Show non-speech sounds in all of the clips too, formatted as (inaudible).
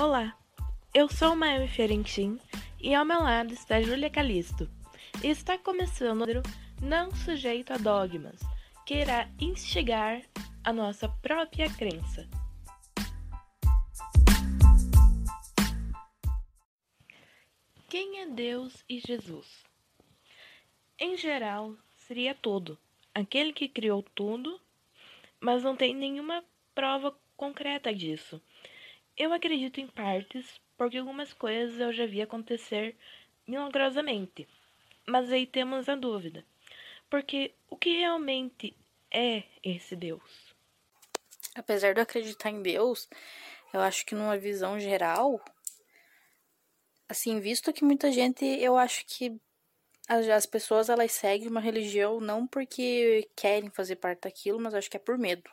Olá, eu sou Maemi Fiorentin e ao meu lado está Júlia Calisto. Está começando o Não Sujeito a Dogmas, que irá instigar a nossa própria crença. Quem é Deus e Jesus? Em geral, seria tudo, aquele que criou tudo, mas não tem nenhuma prova concreta disso. Eu acredito em partes, porque algumas coisas eu já vi acontecer milagrosamente. Mas aí temos a dúvida. Porque o que realmente é esse Deus? Apesar de eu acreditar em Deus, eu acho que numa visão geral, assim, visto que muita gente, eu acho que as, as pessoas elas seguem uma religião não porque querem fazer parte daquilo, mas acho que é por medo.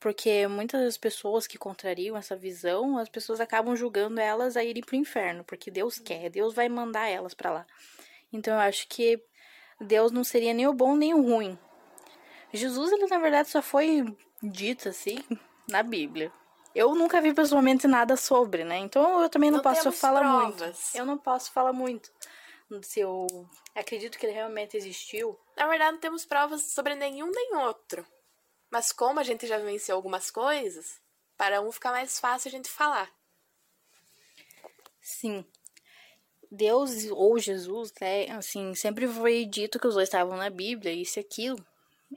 Porque muitas das pessoas que contrariam essa visão, as pessoas acabam julgando elas a irem pro inferno, porque Deus quer, Deus vai mandar elas para lá. Então eu acho que Deus não seria nem o bom nem o ruim. Jesus, ele na verdade só foi dito assim na Bíblia. Eu nunca vi pessoalmente nada sobre, né? Então eu também não, não posso falar provas. muito. Eu não posso falar muito se eu acredito que ele realmente existiu. Na verdade, não temos provas sobre nenhum nem outro. Mas como a gente já venceu algumas coisas, para um ficar mais fácil a gente falar. Sim. Deus ou Jesus, né, assim, sempre foi dito que os dois estavam na Bíblia, isso e aquilo.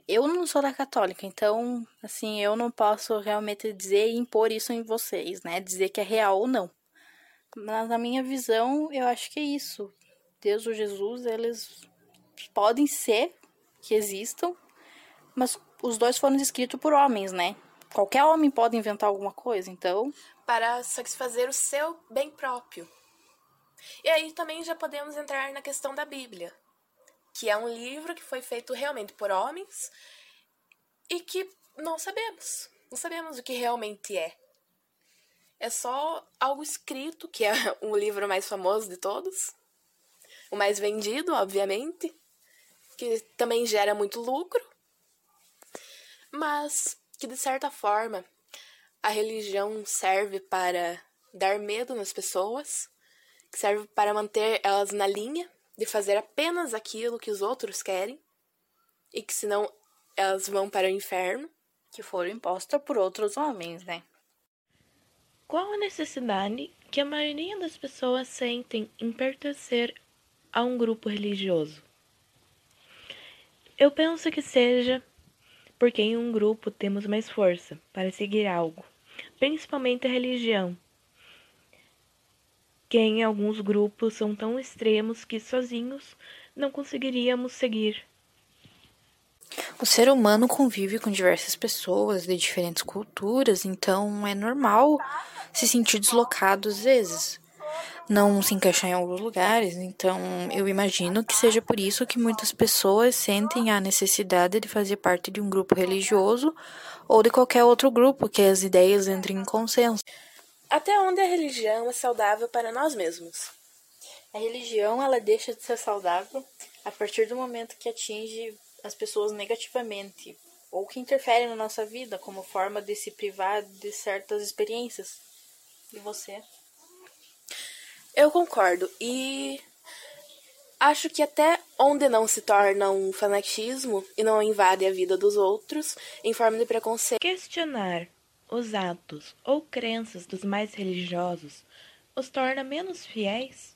Eu não sou da católica, então, assim, eu não posso realmente dizer e impor isso em vocês, né, dizer que é real ou não. Mas na minha visão, eu acho que é isso. Deus ou Jesus, eles podem ser que existam, mas os dois foram escritos por homens, né? Qualquer homem pode inventar alguma coisa, então. Para satisfazer o seu bem próprio. E aí também já podemos entrar na questão da Bíblia, que é um livro que foi feito realmente por homens e que não sabemos. Não sabemos o que realmente é. É só algo escrito, que é o (laughs) livro mais famoso de todos, o mais vendido, obviamente, que também gera muito lucro mas que de certa forma a religião serve para dar medo nas pessoas, que serve para manter elas na linha de fazer apenas aquilo que os outros querem e que senão elas vão para o inferno, que foram impostas por outros homens, né? Qual a necessidade que a maioria das pessoas sentem em pertencer a um grupo religioso? Eu penso que seja porque em um grupo temos mais força para seguir algo, principalmente a religião, que em alguns grupos são tão extremos que sozinhos não conseguiríamos seguir. O ser humano convive com diversas pessoas de diferentes culturas, então é normal se sentir deslocado às vezes não se encaixar em alguns lugares. Então, eu imagino que seja por isso que muitas pessoas sentem a necessidade de fazer parte de um grupo religioso ou de qualquer outro grupo que as ideias entrem em consenso. Até onde a religião é saudável para nós mesmos? A religião, ela deixa de ser saudável a partir do momento que atinge as pessoas negativamente ou que interfere na nossa vida como forma de se privar de certas experiências. E você? Eu concordo. E acho que até onde não se torna um fanatismo e não invade a vida dos outros em forma de preconceito. Questionar os atos ou crenças dos mais religiosos os torna menos fiéis?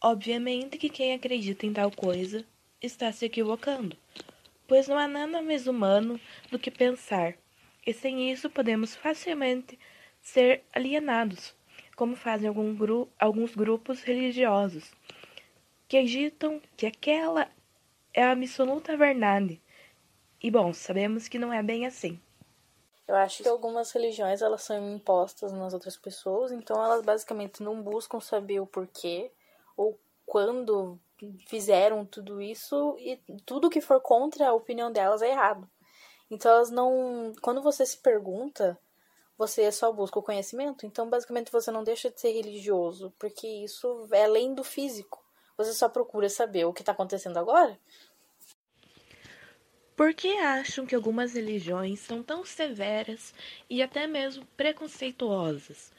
Obviamente que quem acredita em tal coisa está se equivocando, pois não há nada mais humano do que pensar, e sem isso podemos facilmente ser alienados como fazem algum gru alguns grupos religiosos, que agitam que aquela é a absoluta verdade. E bom, sabemos que não é bem assim. Eu acho que algumas religiões elas são impostas nas outras pessoas, então elas basicamente não buscam saber o porquê ou quando fizeram tudo isso e tudo que for contra a opinião delas é errado. Então elas não, quando você se pergunta você só busca o conhecimento. Então, basicamente, você não deixa de ser religioso, porque isso é além do físico. Você só procura saber o que está acontecendo agora. Por que acham que algumas religiões são tão severas e até mesmo preconceituosas?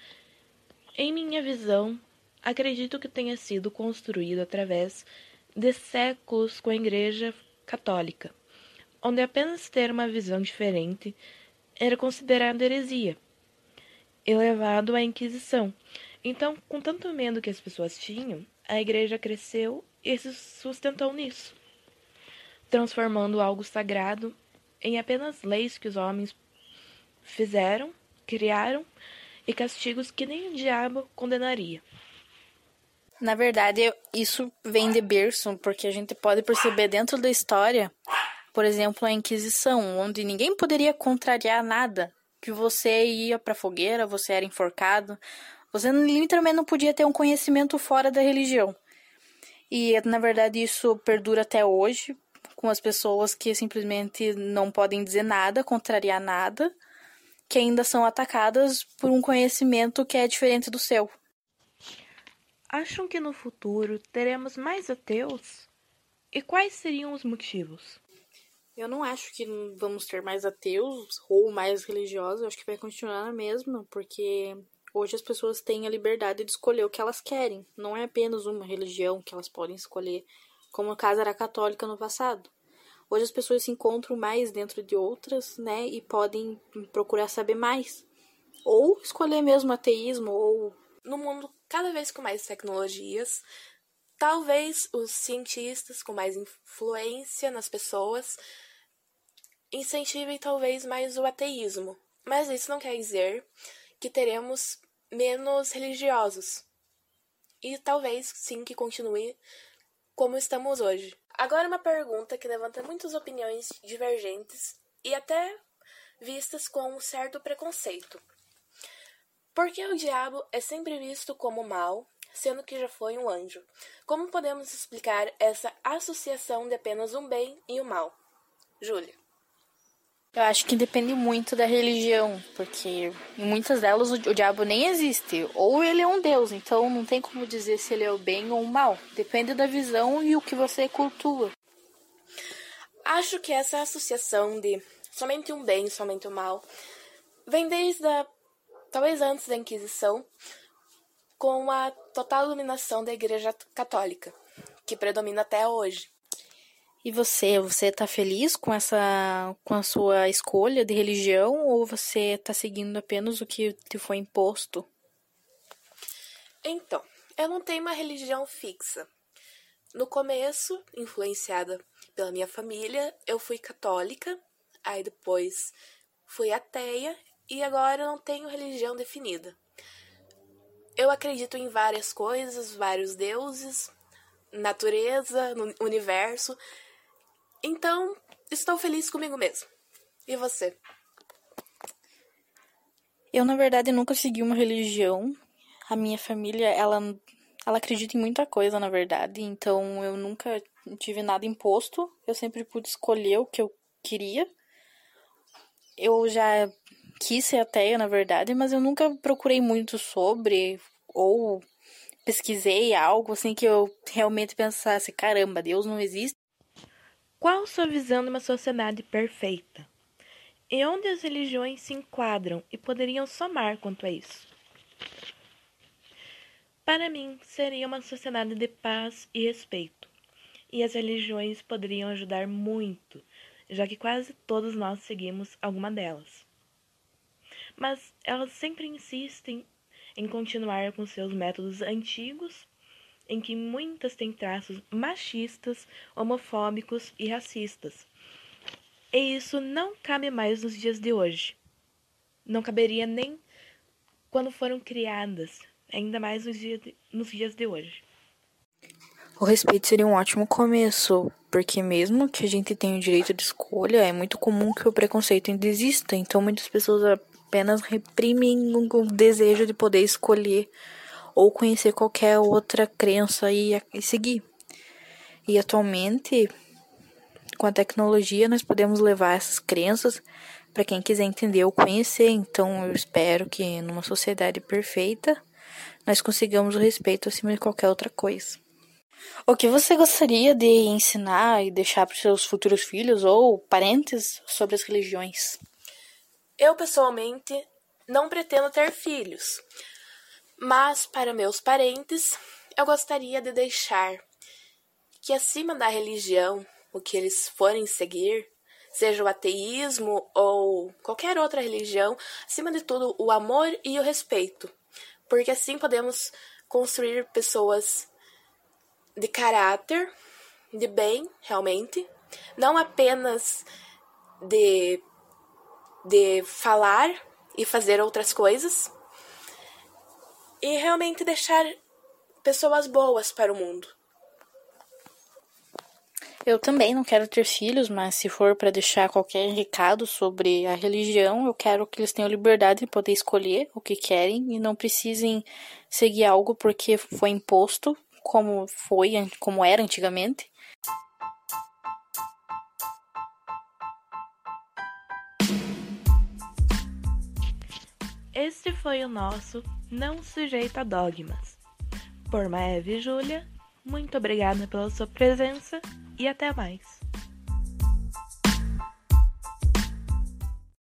Em minha visão, acredito que tenha sido construído através de séculos com a Igreja Católica, onde apenas ter uma visão diferente era considerado heresia, elevado à Inquisição. Então, com tanto medo que as pessoas tinham, a Igreja cresceu e se sustentou nisso transformando algo sagrado em apenas leis que os homens fizeram, criaram e castigos que nem o diabo condenaria. Na verdade, isso vem de berço, porque a gente pode perceber dentro da história, por exemplo, a Inquisição, onde ninguém poderia contrariar nada, que você ia para fogueira, você era enforcado, você literalmente não podia ter um conhecimento fora da religião. E na verdade isso perdura até hoje, com as pessoas que simplesmente não podem dizer nada, contrariar nada, que ainda são atacadas por um conhecimento que é diferente do seu. Acham que no futuro teremos mais ateus? E quais seriam os motivos? Eu não acho que vamos ter mais ateus ou mais religiosos, eu acho que vai continuar na mesma, porque hoje as pessoas têm a liberdade de escolher o que elas querem, não é apenas uma religião que elas podem escolher como no caso era católica no passado. Hoje as pessoas se encontram mais dentro de outras, né, e podem procurar saber mais. Ou escolher mesmo ateísmo, ou. No mundo cada vez com mais tecnologias, talvez os cientistas com mais influência nas pessoas incentivem talvez mais o ateísmo. Mas isso não quer dizer que teremos menos religiosos. E talvez sim que continue como estamos hoje. Agora, uma pergunta que levanta muitas opiniões divergentes e até vistas com um certo preconceito. Por que o diabo é sempre visto como mal, sendo que já foi um anjo? Como podemos explicar essa associação de apenas um bem e o um mal? Júlia. Eu acho que depende muito da religião, porque em muitas delas o, diabo nem existe. Ou ele é um deus, então não tem como dizer se ele é o bem ou o mal. Depende da visão e o que você cultua. Acho que essa associação de somente um bem, somente o um mal, vem desde a, talvez antes da Inquisição, com a total dominação da Igreja Católica, que predomina até hoje. E você, você tá feliz com essa com a sua escolha de religião ou você tá seguindo apenas o que te foi imposto? Então, eu não tenho uma religião fixa. No começo, influenciada pela minha família, eu fui católica, aí depois fui ateia e agora eu não tenho religião definida. Eu acredito em várias coisas, vários deuses, natureza, no universo, então, estou feliz comigo mesmo. E você? Eu, na verdade, nunca segui uma religião. A minha família, ela, ela acredita em muita coisa, na verdade. Então, eu nunca tive nada imposto. Eu sempre pude escolher o que eu queria. Eu já quis ser ateia, na verdade, mas eu nunca procurei muito sobre ou pesquisei algo assim que eu realmente pensasse, caramba, Deus não existe. Qual sua visão de uma sociedade perfeita? E onde as religiões se enquadram e poderiam somar quanto a isso? Para mim, seria uma sociedade de paz e respeito, e as religiões poderiam ajudar muito, já que quase todos nós seguimos alguma delas. Mas elas sempre insistem em continuar com seus métodos antigos em que muitas têm traços machistas, homofóbicos e racistas. E isso não cabe mais nos dias de hoje. Não caberia nem quando foram criadas, ainda mais nos dias de, nos dias de hoje. O respeito seria um ótimo começo, porque mesmo que a gente tenha o direito de escolha, é muito comum que o preconceito ainda exista, então muitas pessoas apenas reprimem o desejo de poder escolher ou conhecer qualquer outra crença e, e seguir. E atualmente, com a tecnologia, nós podemos levar essas crenças para quem quiser entender ou conhecer. Então, eu espero que numa sociedade perfeita nós consigamos o respeito acima de qualquer outra coisa. O que você gostaria de ensinar e deixar para seus futuros filhos ou parentes sobre as religiões? Eu, pessoalmente, não pretendo ter filhos, mas para meus parentes, eu gostaria de deixar que acima da religião, o que eles forem seguir, seja o ateísmo ou qualquer outra religião, acima de tudo, o amor e o respeito, porque assim podemos construir pessoas de caráter, de bem, realmente, não apenas de, de falar e fazer outras coisas, e realmente deixar pessoas boas para o mundo. Eu também não quero ter filhos, mas se for para deixar qualquer recado sobre a religião, eu quero que eles tenham liberdade de poder escolher o que querem e não precisem seguir algo porque foi imposto, como foi, como era antigamente. Este foi o nosso Não Sujeito a Dogmas. Por Maeve e Júlia, muito obrigada pela sua presença e até mais.